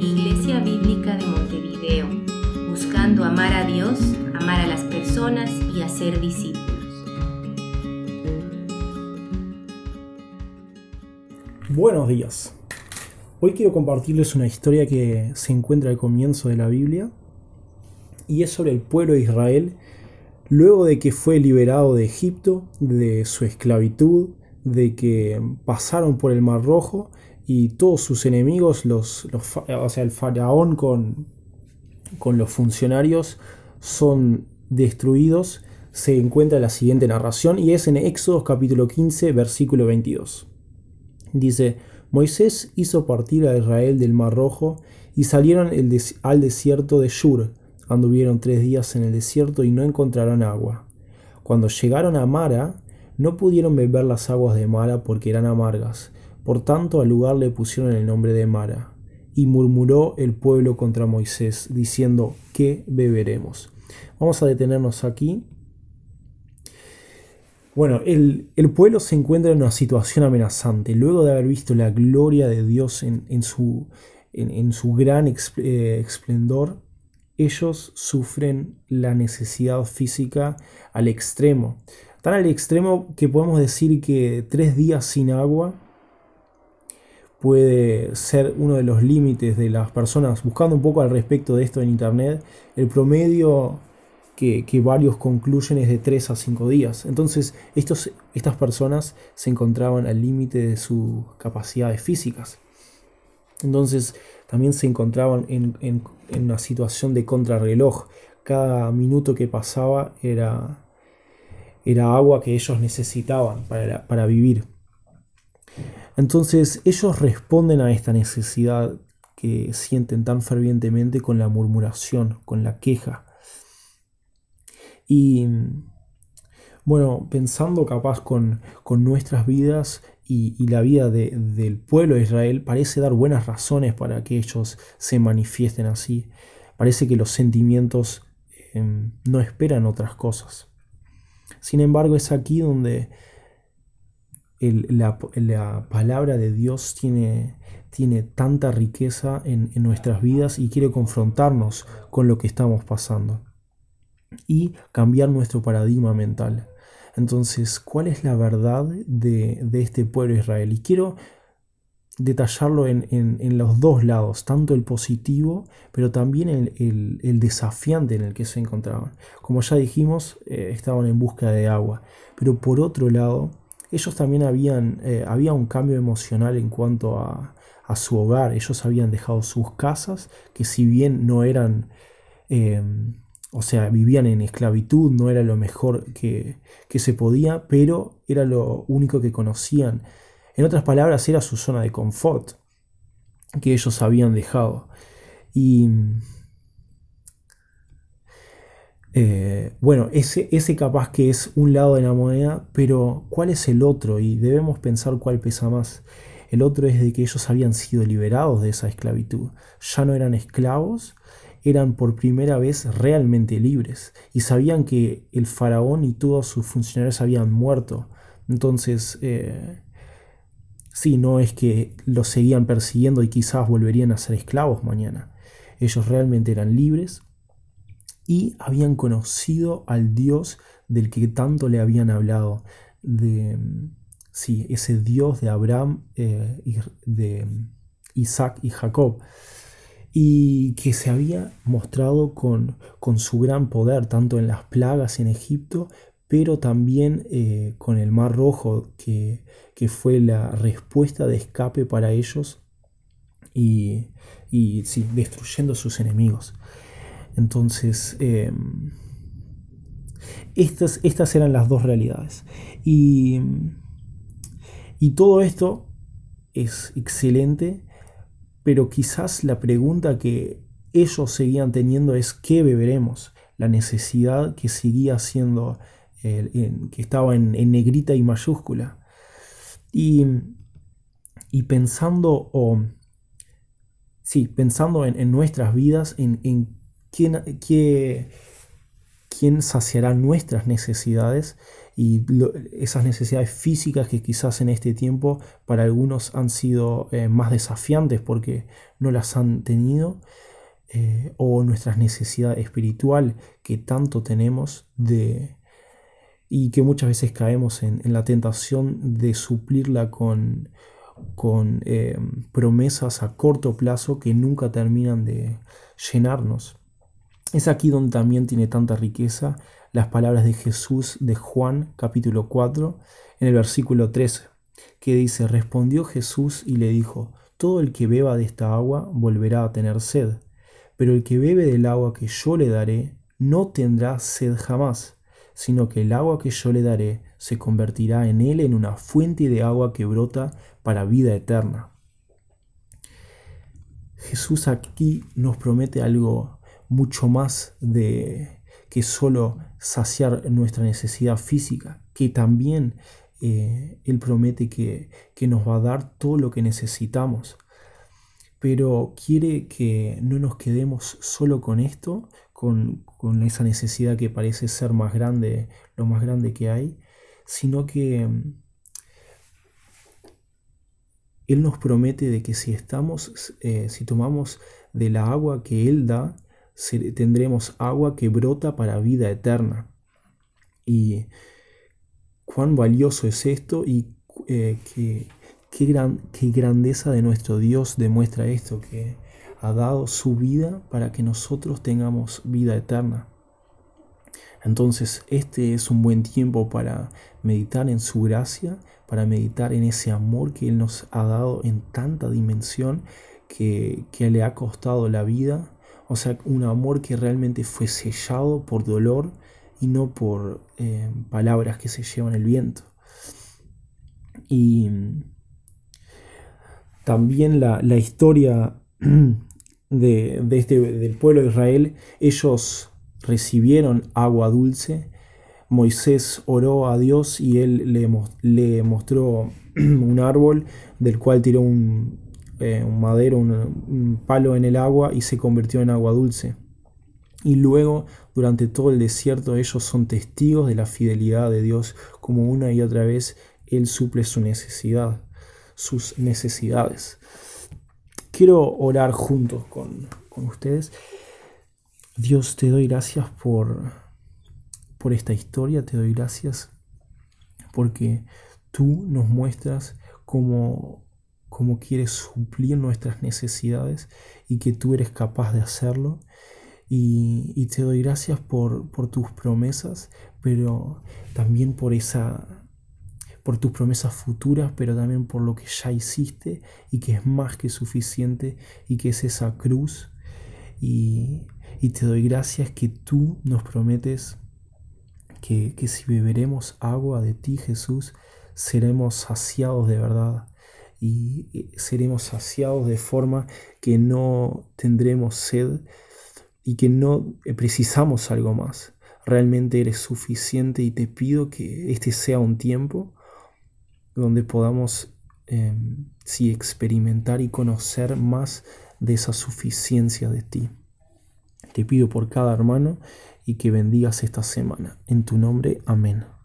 Iglesia Bíblica de Montevideo, buscando amar a Dios, amar a las personas y hacer discípulos. Buenos días. Hoy quiero compartirles una historia que se encuentra al comienzo de la Biblia y es sobre el pueblo de Israel luego de que fue liberado de Egipto, de su esclavitud, de que pasaron por el Mar Rojo y todos sus enemigos, los, o sea, el faraón con, con los funcionarios, son destruidos, se encuentra la siguiente narración y es en Éxodo capítulo 15, versículo 22. Dice, Moisés hizo partir a Israel del Mar Rojo y salieron al desierto de Shur. Anduvieron tres días en el desierto y no encontraron agua. Cuando llegaron a Mara, no pudieron beber las aguas de Mara porque eran amargas. Por tanto, al lugar le pusieron el nombre de Mara. Y murmuró el pueblo contra Moisés, diciendo, ¿qué beberemos? Vamos a detenernos aquí bueno, el, pueblo se encuentra en una situación amenazante. Luego de haber visto la gloria de Dios en, su, en, su, gran eh, esplendor, ellos sufren la necesidad física al extremo. Tan al extremo que podemos decir que tres días sin agua puede ser uno de los límites de las personas. Buscando un poco al respecto de esto en internet, el promedio que, varios concluyen es de 3 a 5 días. Entonces estos, estas personas se encontraban al límite de sus capacidades físicas. Entonces también se encontraban en, una situación de contrarreloj. Cada minuto que pasaba era, era agua que ellos necesitaban para, para vivir. Entonces ellos responden a esta necesidad que sienten tan fervientemente con la murmuración, con la queja. Y bueno, pensando capaz con, nuestras vidas y, la vida del pueblo de Israel, parece dar buenas razones para que ellos se manifiesten así. Parece que los sentimientos em, no esperan otras cosas. Sin embargo, es aquí donde la, palabra de Dios tiene, tiene tanta riqueza en, nuestras vidas y quiere confrontarnos con lo que estamos pasando y cambiar nuestro paradigma mental. Entonces, ¿cuál es la verdad de, este pueblo israelí? Y quiero detallarlo en, los dos lados, tanto el positivo, pero también el, desafiante en el que se encontraban. Como ya dijimos, eh, estaban en busca de agua, pero por otro lado, ellos también habían, eh, había un cambio emocional en cuanto a, su hogar, ellos habían dejado sus casas, que si bien no eran... Eh, o sea, vivían en esclavitud, no era lo mejor que, se podía, pero era lo único que conocían. En otras palabras, era su zona de confort que ellos habían dejado. Y eh, bueno, ese, ese capaz que es un lado de la moneda, pero ¿cuál es el otro? Y debemos pensar cuál pesa más. El otro es de que ellos habían sido liberados de esa esclavitud. Ya no eran esclavos, eran por primera vez realmente libres y sabían que el faraón y todos sus funcionarios habían muerto. Entonces, eh, sí, no es que los seguían persiguiendo y quizás volverían a ser esclavos mañana. Ellos realmente eran libres y habían conocido al Dios del que tanto le habían hablado, de sí, ese Dios de Abraham, eh, de Isaac y Jacob y que se había mostrado con, su gran poder, tanto en las plagas en Egipto, pero también eh, con el Mar Rojo, que, fue la respuesta de escape para ellos y, y destruyendo sus enemigos. Entonces, em, estas, estas eran las dos realidades. Y, y todo esto es excelente pero quizás la pregunta que ellos seguían teniendo es ¿qué beberemos? La necesidad que seguía siendo, que estaba en, negrita y mayúscula. Y, pensando, o, sí, pensando en, nuestras vidas, en, qué, quién saciará nuestras necesidades y esas necesidades físicas que quizás en este tiempo para algunos han sido eh, más desafiantes porque no las han tenido, eh, o nuestras necesidades espiritual que tanto tenemos de, y que muchas veces caemos en, la tentación de suplirla con, con eh, promesas a corto plazo que nunca terminan de llenarnos. Es aquí donde también tiene tanta riqueza las palabras de Jesús de Juan capítulo 4 en el versículo 13, que dice, respondió Jesús y le dijo, todo el que beba de esta agua volverá a tener sed, pero el que bebe del agua que yo le daré no tendrá sed jamás, sino que el agua que yo le daré se convertirá en él en una fuente de agua que brota para vida eterna. Jesús aquí nos promete algo mucho más de que solo saciar nuestra necesidad física, que también eh, Él promete que, nos va a dar todo lo que necesitamos. Pero quiere que no nos quedemos solo con esto, con, con esa necesidad que parece ser más grande, lo más grande que hay, sino que mm, Él nos promete de que si estamos, eh, si tomamos de la agua que Él da, tendremos agua que brota para vida eterna. Y cuán valioso es esto y eh, qué, gran, qué grandeza de nuestro Dios demuestra esto, que ha dado su vida para que nosotros tengamos vida eterna. Entonces este es un buen tiempo para meditar en su gracia, para meditar en ese amor que Él nos ha dado en tanta dimensión que, que le ha costado la vida o sea, un amor que realmente fue sellado por dolor y no por eh, palabras que se llevan el viento. Y también la, historia de, este, del pueblo de Israel, ellos recibieron agua dulce. Moisés oró a Dios y él le, le mostró un árbol del cual tiró un, eh, un madero, un, palo en el agua y se convirtió en agua dulce. Y luego, durante todo el desierto, ellos son testigos de la fidelidad de Dios, como una y otra vez Él suple su necesidad, sus necesidades. Quiero orar juntos con, con ustedes. Dios, te doy gracias por, por esta historia, te doy gracias porque tú nos muestras cómo cómo quieres suplir nuestras necesidades y que tú eres capaz de hacerlo. Y, te doy gracias por, tus promesas, pero también por esa por tus promesas futuras, pero también por lo que ya hiciste y que es más que suficiente y que es esa cruz. Y, te doy gracias que tú nos prometes que si beberemos agua de ti, Jesús, seremos saciados de verdad y seremos saciados de forma que no tendremos sed y que no precisamos algo más. Realmente eres suficiente y te pido que este sea un tiempo donde podamos em, experimentar y conocer más de esa suficiencia de ti. Te pido por cada hermano y que bendigas esta semana. En tu nombre, amén.